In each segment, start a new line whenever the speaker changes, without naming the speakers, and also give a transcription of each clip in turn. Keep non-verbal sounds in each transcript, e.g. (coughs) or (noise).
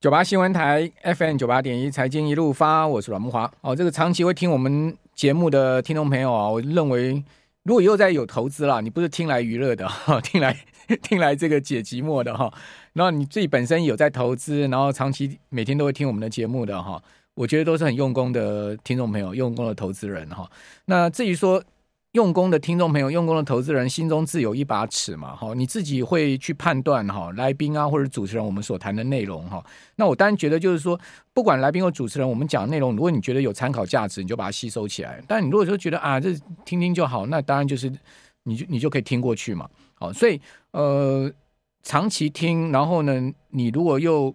九八新闻台 FM 九八点一财经一路发，我是阮木华。哦，这个长期会听我们节目的听众朋友啊，我认为如果以后再有投资啦，你不是听来娱乐的哈，(laughs) 听来 (laughs) 听来这个解寂寞的哈，然后你自己本身有在投资，然后长期每天都会听我们的节目的哈，我觉得都是很用功的听众朋友，用功的投资人哈。那至于说，用功的听众朋友，用功的投资人，心中自有一把尺嘛，哈，你自己会去判断哈，来宾啊或者主持人我们所谈的内容哈。那我当然觉得就是说，不管来宾或主持人，我们讲的内容，如果你觉得有参考价值，你就把它吸收起来。但你如果说觉得啊，这听听就好，那当然就是你就你就可以听过去嘛。好，所以呃，长期听，然后呢，你如果又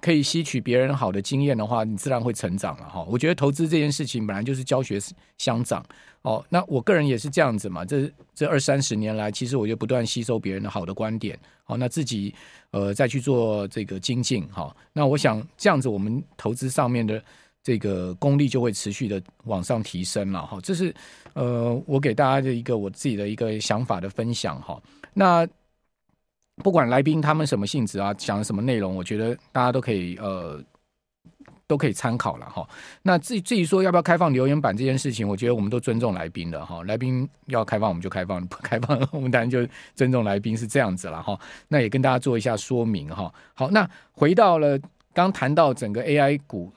可以吸取别人好的经验的话，你自然会成长了哈。我觉得投资这件事情本来就是教学相长。哦，那我个人也是这样子嘛。这这二三十年来，其实我就不断吸收别人的好的观点，好，那自己呃再去做这个精进，哈。那我想这样子，我们投资上面的这个功力就会持续的往上提升了，哈。这是呃我给大家的一个我自己的一个想法的分享，哈。那不管来宾他们什么性质啊，讲什么内容，我觉得大家都可以呃。都可以参考了哈。那至于至于说要不要开放留言板这件事情，我觉得我们都尊重来宾的哈。来宾要开放我们就开放，(laughs) 不开放我们当然就尊重来宾是这样子了哈。那也跟大家做一下说明哈。好，那回到了刚谈到整个 AI 股，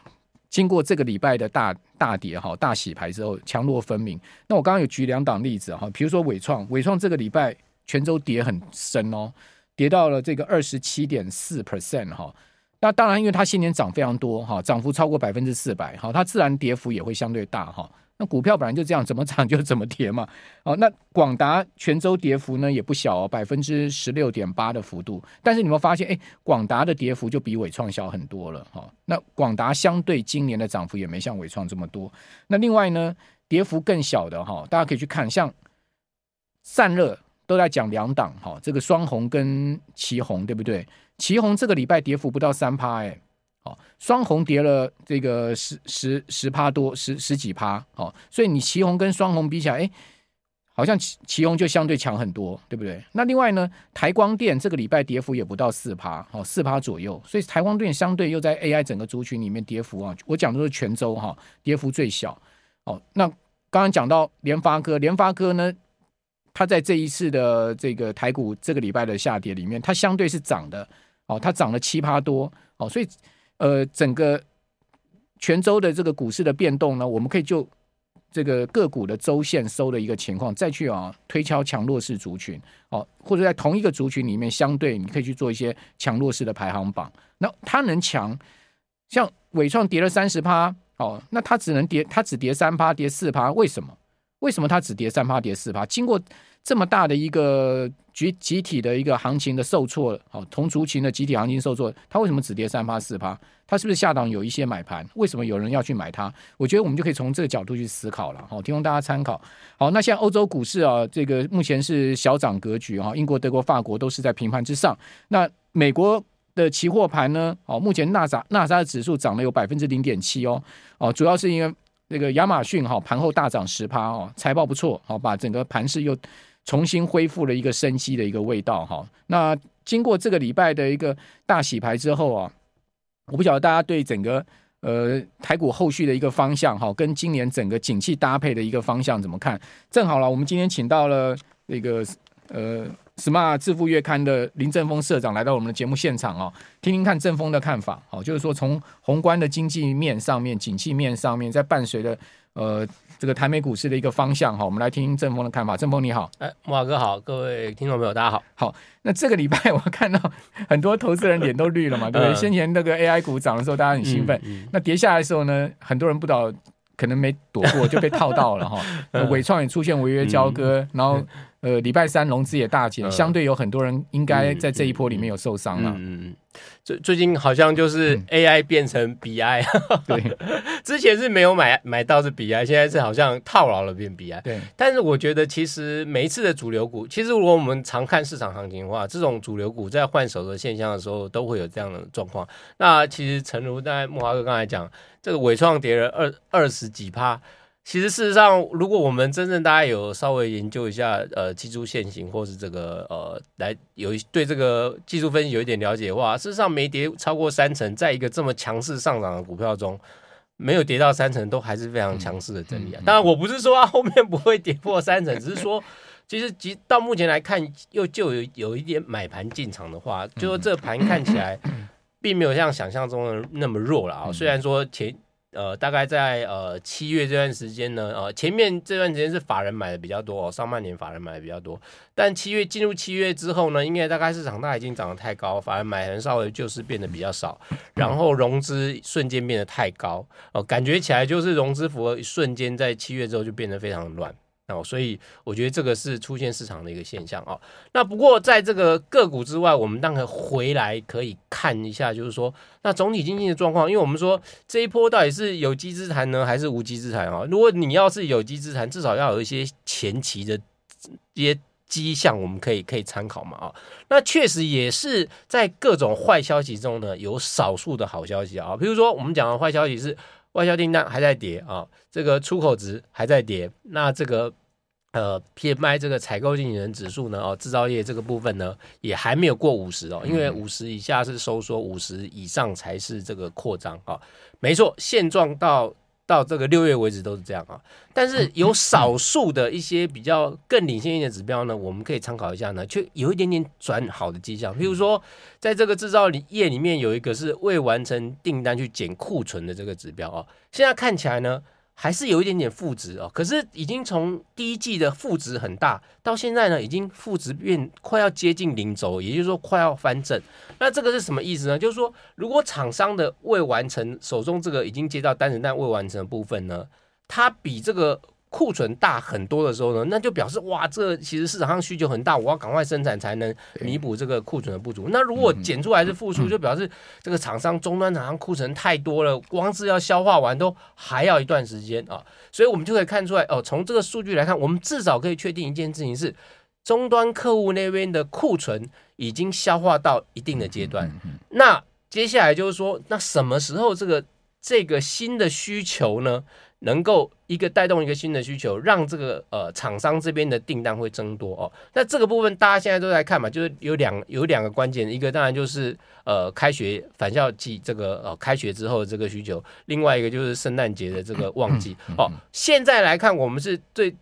经过这个礼拜的大大跌哈、大洗牌之后，强弱分明。那我刚刚有举两档例子哈，比如说伟创，伟创这个礼拜全周跌很深哦，跌到了这个二十七点四 percent 哈。那当然，因为它今年涨非常多哈，涨幅超过百分之四百，好，它自然跌幅也会相对大哈。那股票本来就这样，怎么涨就怎么跌嘛。哦，那广达全周跌幅呢也不小哦，百分之十六点八的幅度。但是你有没有发现，哎，广达的跌幅就比伟创小很多了哈。那广达相对今年的涨幅也没像伟创这么多。那另外呢，跌幅更小的哈，大家可以去看，像散热都在讲两档哈，这个双红跟旗红对不对？旗红这个礼拜跌幅不到三趴，哎，好，双红跌了这个十十十趴多，十十几趴，好，所以你旗红跟双红比起来，哎，好像奇奇鋐就相对强很多，对不对？那另外呢，台光电这个礼拜跌幅也不到四趴，好，四趴左右，所以台光电相对又在 AI 整个族群里面跌幅啊，我讲的是全周哈，跌幅最小，哦，那刚刚讲到联发科，联发科呢，它在这一次的这个台股这个礼拜的下跌里面，它相对是涨的。哦，它涨了七趴多，哦，所以呃，整个泉州的这个股市的变动呢，我们可以就这个个股的周线收的一个情况，再去啊推敲强弱势族群，哦，或者在同一个族群里面，相对你可以去做一些强弱势的排行榜。那它能强，像伟创跌了三十趴，哦，那它只能跌，它只跌三趴，跌四趴，为什么？为什么它只跌三趴，跌四趴？经过这么大的一个集集体的一个行情的受挫，哦，同族群的集体行情受挫，它为什么只跌三趴四趴？它是不是下档有一些买盘？为什么有人要去买它？我觉得我们就可以从这个角度去思考了，好，提供大家参考。好，那现在欧洲股市啊，这个目前是小涨格局哈，英国、德国、法国都是在平盘之上。那美国的期货盘呢？哦，目前纳扎纳扎的指数涨了有百分之零点七哦，哦，主要是因为这个亚马逊哈盘后大涨十趴哦，财报不错，好，把整个盘势又。重新恢复了一个生机的一个味道哈。那经过这个礼拜的一个大洗牌之后啊，我不晓得大家对整个呃台股后续的一个方向哈，跟今年整个景气搭配的一个方向怎么看？正好了，我们今天请到了那个呃 Smart 致富月刊的林正峰社长来到我们的节目现场哦，听听看正峰的看法。好，就是说从宏观的经济面上面、景气面上面，在伴随着呃。这个台美股市的一个方向哈，我们来听听正峰的看法。正峰你好，
哎，慕驊哥好，各位听众朋友大家好。
好，那这个礼拜我看到很多投资人脸都绿了嘛，(laughs) 对不对？先前那个 AI 股涨的时候，大家很兴奋，嗯嗯、那跌下来的时候呢，很多人不知道，可能没躲过就被套到了哈。纬创也出现违约交割，嗯、然后。呃，礼拜三融资也大减，相对有很多人应该在这一波里面有受伤了。
嗯嗯，最最近好像就是 AI 变成 BI，(laughs) 对，(laughs) 之前是没有买买到是 BI，现在是好像套牢了变 BI。对，但是我觉得其实每一次的主流股，其实如果我们常看市场行情的话，这种主流股在换手的现象的时候，都会有这样的状况。那其实诚如在木华哥刚才讲，这个尾创跌了二二十几趴。其实事实上，如果我们真正大家有稍微研究一下呃技术线型，或是这个呃来有对这个技术分析有一点了解的话，事实上没跌超过三成，在一个这么强势上涨的股票中，没有跌到三成，都还是非常强势的整理啊。当然，我不是说它后面不会跌破三成，只是说其实即到目前来看，又就有有一点买盘进场的话，就说这盘看起来并没有像想象中的那么弱了啊。虽然说前。呃，大概在呃七月这段时间呢，呃，前面这段时间是法人买的比较多哦，上半年法人买的比较多，但七月进入七月之后呢，因为大概市场它已经涨得太高，法人买很稍微就是变得比较少，然后融资瞬间变得太高，哦、感觉起来就是融资符合瞬间在七月之后就变得非常乱。哦，所以我觉得这个是出现市场的一个现象哦。那不过在这个个股之外，我们当然回来可以看一下，就是说那总体经济的状况。因为我们说这一波到底是有机之谈呢，还是无机之谈啊？如果你要是有机之谈，至少要有一些前期的一些迹象，我们可以可以参考嘛啊。那确实也是在各种坏消息中呢，有少数的好消息啊。比如说我们讲的坏消息是外销订单还在跌啊，这个出口值还在跌，那这个。呃，PMI 这个采购经理人指数呢，哦，制造业这个部分呢，也还没有过五十哦，因为五十以下是收缩，五十以上才是这个扩张啊。没错，现状到到这个六月为止都是这样啊。但是有少数的一些比较更领先一点的指标呢，我们可以参考一下呢，却有一点点转好的迹象。譬如说，在这个制造业里面有一个是未完成订单去减库存的这个指标啊，现在看起来呢。还是有一点点负值哦，可是已经从第一季的负值很大，到现在呢，已经负值变快要接近零轴，也就是说快要翻正。那这个是什么意思呢？就是说，如果厂商的未完成手中这个已经接到单子但未完成的部分呢，它比这个。库存大很多的时候呢，那就表示哇，这其实市场上需求很大，我要赶快生产才能弥补这个库存的不足。那如果减出来是负数，就表示这个厂商终端厂商库存太多了，光是要消化完都还要一段时间啊。所以我们就可以看出来哦，从这个数据来看，我们至少可以确定一件事情是，终端客户那边的库存已经消化到一定的阶段。那接下来就是说，那什么时候这个这个新的需求呢？能够一个带动一个新的需求，让这个呃厂商这边的订单会增多哦。那这个部分大家现在都在看嘛，就是有两有两个关键，一个当然就是呃开学返校季这个呃开学之后的这个需求，另外一个就是圣诞节的这个旺季哦。现在来看，我们是最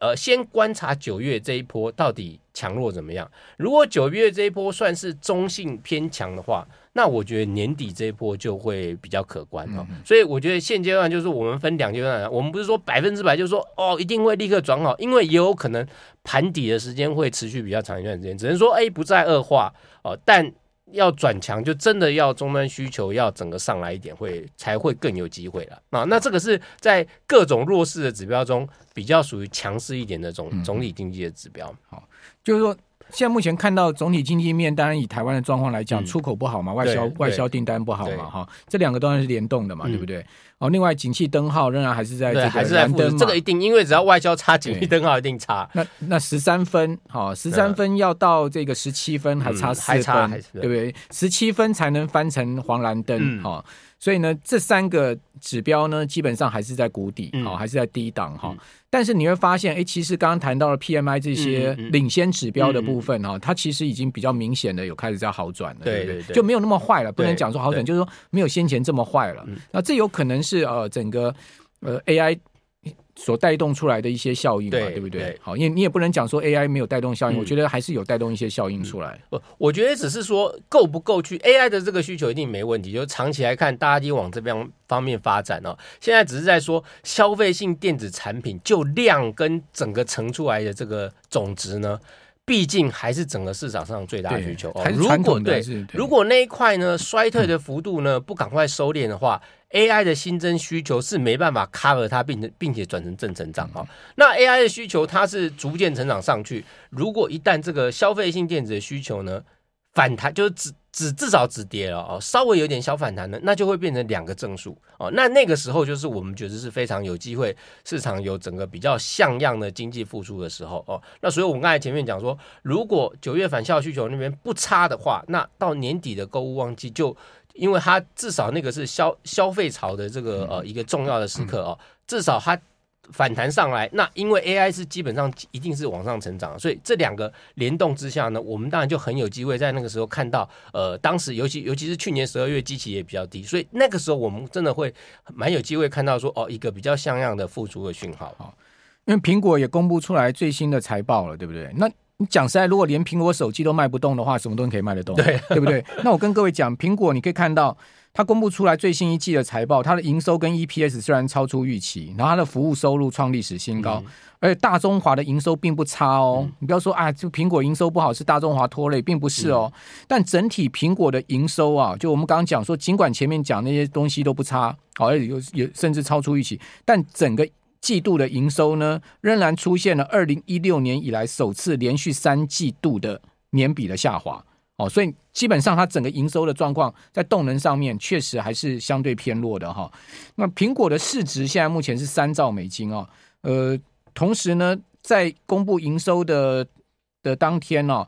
呃先观察九月这一波到底强弱怎么样。如果九月这一波算是中性偏强的话。那我觉得年底这一波就会比较可观哦，所以我觉得现阶段就是我们分两阶段，我们不是说百分之百就是说哦一定会立刻转好，因为也有可能盘底的时间会持续比较长一段时间，只能说哎不再恶化哦，但要转强就真的要终端需求要整个上来一点会才会更有机会了。啊。那这个是在各种弱势的指标中比较属于强势一点的总总体经济的指标，好，就是说。现在目前看到总体经济面，当然以台湾的状况来讲，嗯、出口不好嘛，外销外销订单不好嘛，哈，这两个当然是联动的嘛，嗯、对不对？哦，另外景气灯号仍然还是在这个还是在蓝灯，这个一定，因为只要外销差，景气灯号一定差。那那十三分，好、哦，十三分要到这个十七分还差四分，嗯、对不对？十七分才能翻成黄蓝灯，哈、所以呢，这三个指标呢，基本上还是在谷底，好、嗯，还是在低档哈。嗯、但是你会发现，哎，其实刚刚谈到了 PMI 这些领先指标的部分哈，它其实已经比较明显的有开始在好转了，对对对，对？对对，就没有那么坏了，不能讲说好转，就是说没有先前这么坏了。那这有可能是呃整个呃 AI。所带动出来的一些效应嘛，对，对不对？对好，因为你也不能讲说 AI 没有带动效应，嗯、我觉得还是有带动一些效应出来。我我觉得只是说够不够去 AI 的这个需求一定没问题，就长期来看，大家已经往这边方面发展哦。现在只是在说消费性电子产品就量跟整个乘出来的这个总值呢，毕竟还是整个市场上最大的需求。哦、如果对，对如果那一块呢衰退的幅度呢不赶快收敛的话。AI 的新增需求是没办法 cover 它，并并且转成正成长啊。那 AI 的需求它是逐渐成长上去，如果一旦这个消费性电子的需求呢反弹，就是只只至少止跌了哦，稍微有点小反弹的，那就会变成两个正数哦。那那个时候就是我们觉得是非常有机会，市场有整个比较像样的经济复苏的时候哦。那所以我们刚才前面讲说，如果九月返校需求那边不差的话，那到年底的购物旺季就。因为它至少那个是消消费潮的这个呃一个重要的时刻哦，至少它反弹上来，那因为 AI 是基本上一定是往上成长，所以这两个联动之下呢，我们当然就很有机会在那个时候看到，呃，当时尤其尤其是去年十二月机器也比较低，所以那个时候我们真的会蛮有机会看到说，哦，一个比较像样的复苏的讯号。
啊，因为苹果也公布出来最新的财报了，对不对？那你讲实在，如果连苹果手机都卖不动的话，什么东西可以卖得动？
对，(laughs)
对不对？那我跟各位讲，苹果你可以看到。它公布出来最新一季的财报，它的营收跟 EPS 虽然超出预期，然后它的服务收入创历史新高，嗯、而且大中华的营收并不差哦。嗯、你不要说啊，就苹果营收不好是大中华拖累，并不是哦。嗯、但整体苹果的营收啊，就我们刚刚讲说，尽管前面讲那些东西都不差，好，而且有有甚至超出预期，但整个季度的营收呢，仍然出现了二零一六年以来首次连续三季度的年比的下滑。哦，所以基本上它整个营收的状况在动能上面确实还是相对偏弱的哈。那苹果的市值现在目前是三兆美金哦，呃，同时呢，在公布营收的的当天呢，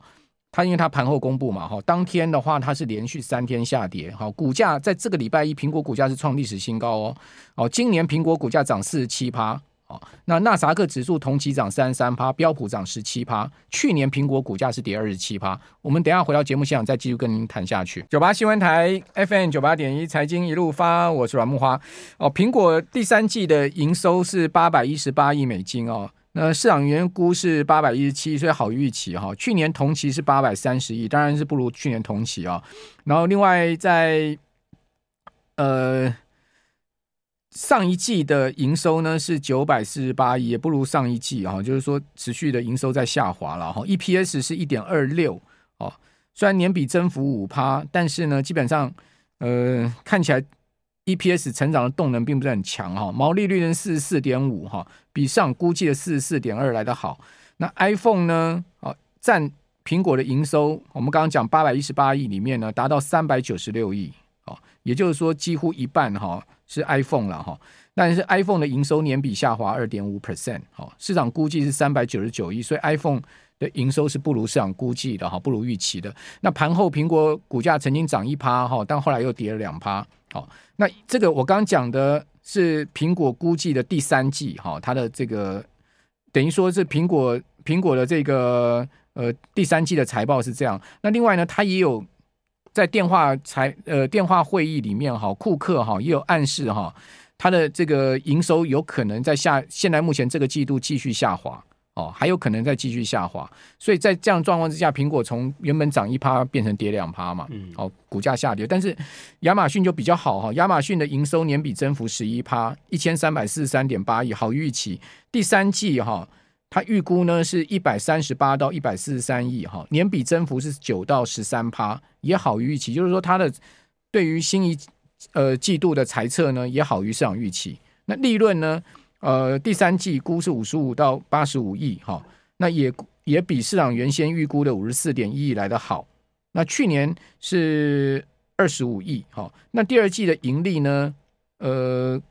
它因为它盘后公布嘛哈，当天的话它是连续三天下跌，好，股价在这个礼拜一，苹果股价是创历史新高哦，哦，今年苹果股价涨四十七趴。哦，那纳萨克指数同期涨三十三趴，标普涨十七趴。去年苹果股价是跌二十七趴。我们等下回到节目现场再继续跟您谈下去。九八新闻台 FM 九八点一财经一路发，我是阮木花。哦，苹果第三季的营收是八百一十八亿美金哦，那市场原估是八百一十七，所以好预期哈、哦。去年同期是八百三十亿，当然是不如去年同期啊、哦。然后另外在呃。上一季的营收呢是九百四十八亿，也不如上一季啊，就是说持续的营收在下滑了哈。EPS 是一点二六哦，虽然年比增幅五趴，但是呢，基本上呃看起来 EPS 成长的动能并不是很强哈。毛利率呢四十四点五哈，比上估计的四十四点二来得好。那 iPhone 呢，哦占苹果的营收，我们刚刚讲八百一十八亿里面呢，达到三百九十六亿哦，也就是说几乎一半哈。是 iPhone 了哈，但是 iPhone 的营收年比下滑二点五 percent，好，市场估计是三百九十九亿，所以 iPhone 的营收是不如市场估计的哈，不如预期的。那盘后苹果股价曾经涨一趴哈，但后来又跌了两趴。好，那这个我刚刚讲的是苹果估计的第三季哈，它的这个等于说是苹果苹果的这个呃第三季的财报是这样。那另外呢，它也有。在电话财呃电话会议里面哈，库克哈也有暗示哈，他的这个营收有可能在下，现在目前这个季度继续下滑哦，还有可能再继续下滑，所以在这样状况之下，苹果从原本涨一趴变成跌两趴嘛，嗯，哦，股价下跌，但是亚马逊就比较好哈，亚马逊的营收年比增幅十一趴，一千三百四十三点八亿，好预期，第三季哈。它预估呢是一百三十八到一百四十三亿哈，年比增幅是九到十三趴，也好于预期。就是说，它的对于新一呃季度的财测呢也好于市场预期。那利润呢，呃，第三季估是五十五到八十五亿哈，那也也比市场原先预估的五十四点一亿来的好。那去年是二十五亿哈，那第二季的盈利呢，呃，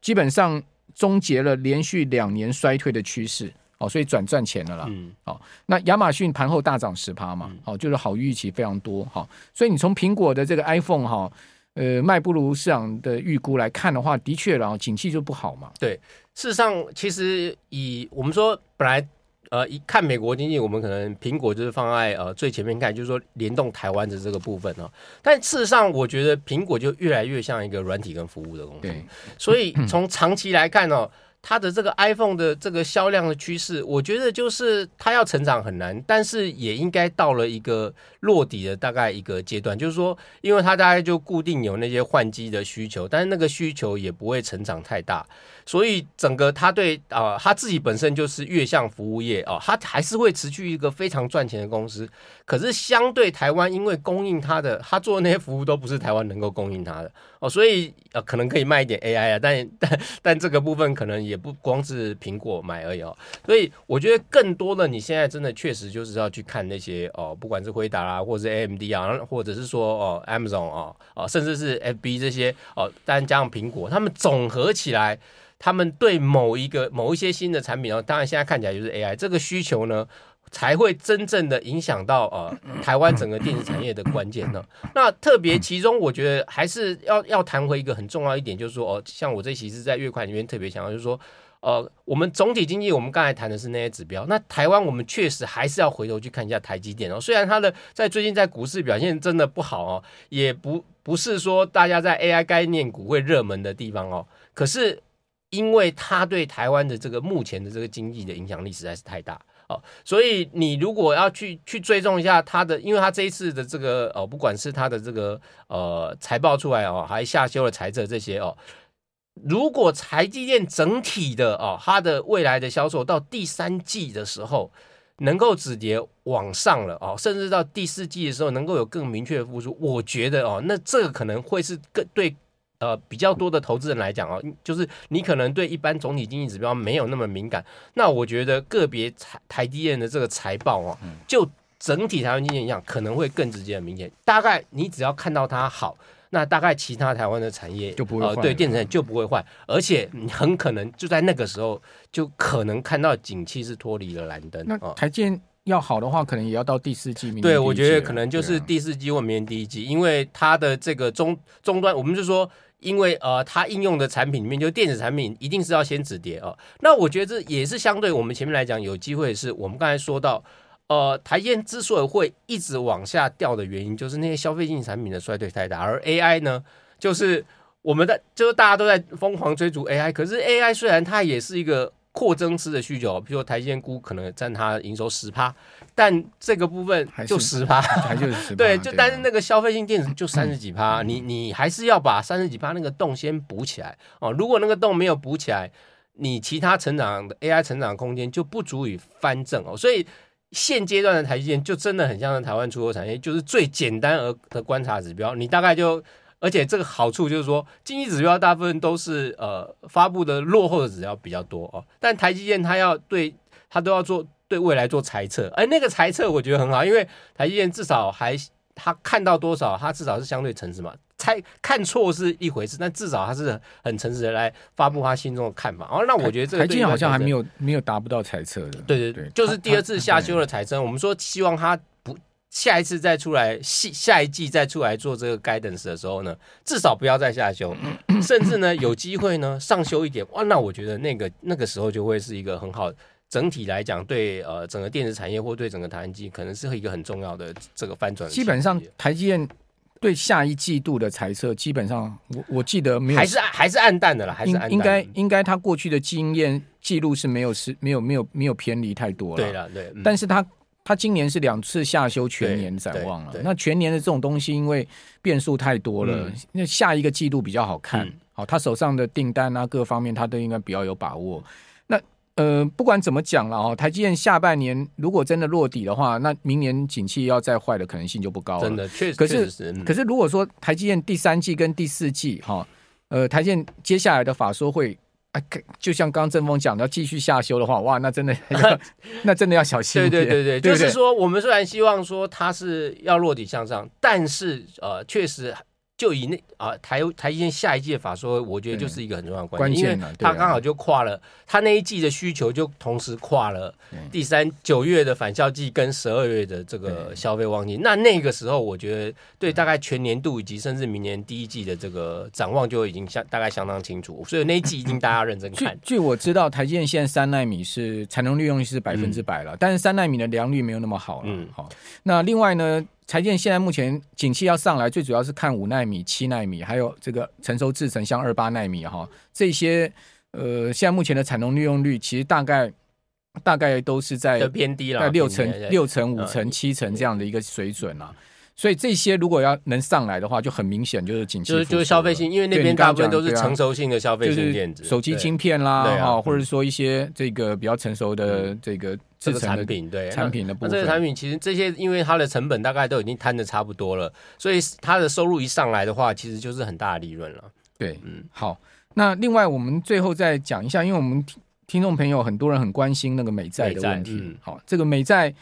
基本上。终结了连续两年衰退的趋势，哦，所以转赚钱了啦。嗯，好，那亚马逊盘后大涨十趴嘛，好，就是好预期非常多，好，所以你从苹果的这个 iPhone 哈，呃，卖不如市场的预估来看的话，的确，然后景气就不好嘛。
对，事实上，其实以我们说本来。呃，一看美国经济，我们可能苹果就是放在呃最前面看，就是说联动台湾的这个部分哦。但事实上，我觉得苹果就越来越像一个软体跟服务的公司。所以从长期来看哦。它的这个 iPhone 的这个销量的趋势，我觉得就是它要成长很难，但是也应该到了一个落底的大概一个阶段，就是说，因为它大概就固定有那些换机的需求，但是那个需求也不会成长太大，所以整个他对啊、呃，它自己本身就是月相服务业、哦，他还是会持续一个非常赚钱的公司。可是相对台湾，因为供应他的，他做的那些服务都不是台湾能够供应他的哦，所以呃，可能可以卖一点 AI 啊，但 (laughs) 但但这个部分可能也不光是苹果买而已哦。所以我觉得更多的，你现在真的确实就是要去看那些哦，不管是辉达啦，或者是 AMD 啊，或者是说哦 Amazon 哦哦，甚至是 FB 这些哦，当然加上苹果，他们总合起来，他们对某一个某一些新的产品哦，当然现在看起来就是 AI 这个需求呢。才会真正的影响到呃 (coughs) 台湾整个电子产业的关键呢。(coughs) 那特别其中，我觉得还是要要谈回一个很重要一点，就是说哦，像我这期是在月刊里面特别强调，就是说呃，我们总体经济，我们刚才谈的是那些指标。那台湾，我们确实还是要回头去看一下台积电哦。虽然它的在最近在股市表现真的不好哦，也不不是说大家在 AI 概念股会热门的地方哦。可是因为它对台湾的这个目前的这个经济的影响力实在是太大哦，所以你如果要去去追踪一下它的，因为它这一次的这个哦，不管是它的这个呃财报出来哦，还下修了财测这些哦。如果台积电整体的哦，它的未来的销售到第三季的时候能够止跌往上了哦，甚至到第四季的时候能够有更明确的复苏，我觉得哦，那这个可能会是更对呃比较多的投资人来讲哦，就是你可能对一般总体经济指标没有那么敏感，那我觉得个别台台积电的这个财报哦，就整体台湾经济影响可能会更直接的明显。大概你只要看到它好。那大概其他台湾的产业
就不
会对，电子产业就不会坏，而且你很可能就在那个时候就可能看到景气是脱离了蓝灯。
那台建要好的话，可能也要到第四季，明年
对，我觉得可能就是第四季或明年第一季，因为它的这个终终端，我们就说，因为呃，它应用的产品里面，就电子产品一定是要先止跌哦。那我觉得这也是相对我们前面来讲有机会，是我们刚才说到。呃，台积电之所以会一直往下掉的原因，就是那些消费性产品的衰退太大，而 AI 呢，就是我们的，就是大家都在疯狂追逐 AI，可是 AI 虽然它也是一个扩增式的需求，比如说台积电估可能占它营收十趴，但这个部分就十趴，
还就是十趴，(laughs)
对，就但是那个消费性电子就 (coughs) 三十几趴，你你还是要把三十几趴那个洞先补起来哦，如果那个洞没有补起来，你其他成长的 AI 成长空间就不足以翻正哦，所以。现阶段的台积电就真的很像是台湾出口产业，就是最简单而的观察指标。你大概就，而且这个好处就是说，经济指标大部分都是呃发布的落后的指标比较多哦。但台积电它要对它都要做对未来做猜测，而那个猜测我觉得很好，因为台积电至少还它看到多少，它至少是相对诚实嘛。猜看错是一回事，但至少他是很诚实的来发布他心中的看法。哦，那我觉得这个
台积好像还没有没有达不到猜测的。
对对对，就是第二次下修了财政。我们说希望他不下一次再出来，下下一季再出来做这个 guidance 的时候呢，至少不要再下修，(clears throat) 甚至呢有机会呢上修一点。哇，那我觉得那个那个时候就会是一个很好，整体来讲对呃整个电子产业或对整个台积可能是一个很重要的这个翻转。
基本上台积电。对下一季度的猜测，基本上我我记得没有，
还是还是暗淡的了，还是暗淡的。
应该应该他过去的经验记录是没有是没有没有没有偏离太多了。
对了，对。
但是他他今年是两次下修全年展望了。那全年的这种东西，因为变数太多了，那下一个季度比较好看。好，他手上的订单啊，各方面他都应该比较有把握。那呃，不管怎么讲了哦，台积电下半年如果真的落底的话，那明年景气要再坏的可能性就不高了。
真的，确实。
可是，
是
可是如果说台积电第三季跟第四季哈，呃，台积电接下来的法说会，哎，就像刚刚阵风讲的，要继续下修的话，哇，那真的，(laughs) (laughs) 那真的要小心。
对对对对，对就是说，我们虽然希望说它是要落底向上，但是呃，确实。就以那啊台台积电下一季的法说，我觉得就是一个很重要的关键，因为它刚好就跨了，它那一季的需求就同时跨了第三九月的返校季跟十二月的这个消费旺季。那那个时候，我觉得对大概全年度以及甚至明年第一季的这个展望就已经相大概相当清楚，所以那一季一定大家认真看。
据我知道，台积电现在三纳米是产能利用率是百分之百了，但是三纳米的良率没有那么好了。嗯，好。那另外呢？台积电现在目前景气要上来，最主要是看五纳米、七纳米，还有这个成熟制程，像二八纳米哈，这些呃，现在目前的产能利用率其实大概大概都是在
偏低了，
在六成、六成、五成、七成这样的一个水准啊。所以这些如果要能上来的话，就很明显就是景气，
就是就是消费性，因为那边大部分都是成熟性的消费性电子，
手机晶片啦，哈，或者说一些这个比较成熟的这个制成产品，对产品的部分。
那这个产品其实这些，因为它的成本大概都已经摊的差不多了，所以它的收入一上来的话，其实就是很大的利润了。
对，嗯，好。那另外我们最后再讲一下，因为我们听听众朋友很多人很关心那个美债的问题。好，这个美债。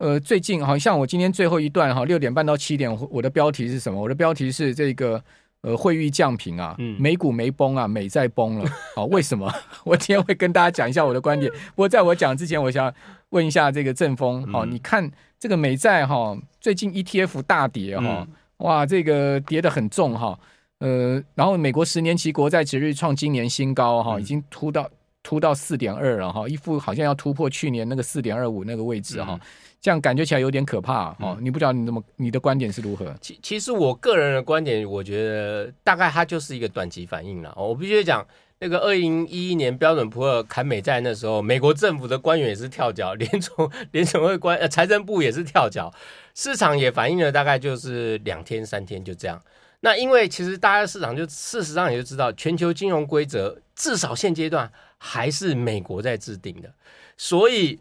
呃，最近好像我今天最后一段哈，六点半到七点，我的标题是什么？我的标题是这个呃，汇率降平啊，美股没崩啊，美债崩了。好，为什么？(laughs) 我今天会跟大家讲一下我的观点。不过在我讲之前，我想问一下这个正风，好，你看这个美债哈，最近 ETF 大跌哈，哇，这个跌得很重哈，呃，然后美国十年期国债殖率创今年新高哈，已经突到。突到四点二了哈，一副好像要突破去年那个四点二五那个位置哈。嗯这样感觉起来有点可怕哦，嗯、你不知道你怎么你的观点是如何？
其其实我个人的观点，我觉得大概它就是一个短期反应了。我必须讲，那个二零一一年标准普尔砍美债那时候，美国政府的官员也是跳脚，(laughs) 联总联总会官呃财政部也是跳脚，市场也反映了大概就是两天三天就这样。那因为其实大家市场就事实上也就知道，全球金融规则至少现阶段还是美国在制定的，所以。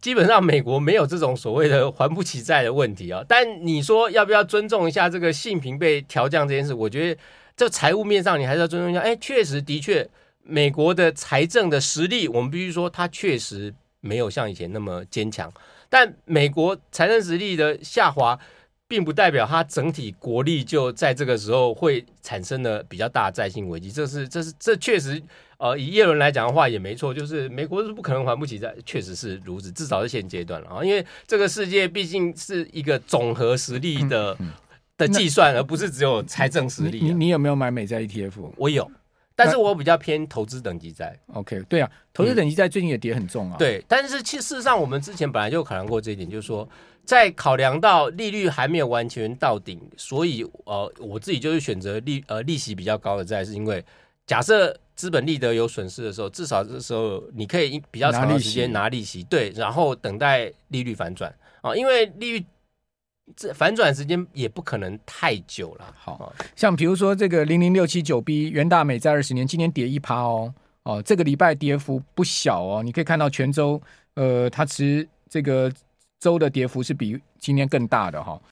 基本上美国没有这种所谓的还不起债的问题啊，但你说要不要尊重一下这个信评被调降这件事？我觉得这财务面上你还是要尊重一下。哎，确实的确，美国的财政的实力，我们必须说它确实没有像以前那么坚强。但美国财政实力的下滑，并不代表它整体国力就在这个时候会产生了比较大的债性危机。这是这是这确实。呃，以耶伦来讲的话也没错，就是美国是不可能还不起债，确实是如此，至少是现阶段了啊。因为这个世界毕竟是一个总和实力的、嗯嗯、的计算，而不是只有财政实力。
你你有没有买美债 ETF？
我有，但是我比较偏投资等级债。
OK，对啊，投资等级债最近也跌很重啊。
嗯、对，但是其实事实上，我们之前本来就考量过这一点，就是说，在考量到利率还没有完全到顶，所以呃，我自己就是选择利呃利息比较高的债，是因为假设。资本利得有损失的时候，至少这时候你可以比较长的时间拿利息，对，然后等待利率反转。啊，因为利率这反转时间也不可能太久了。
好像比如说这个零零六七九 B 元大美在二十年，今年跌一趴哦，哦，这个礼拜跌幅不小哦，你可以看到泉州呃，它其实这个周的跌幅是比今天更大的哈、哦。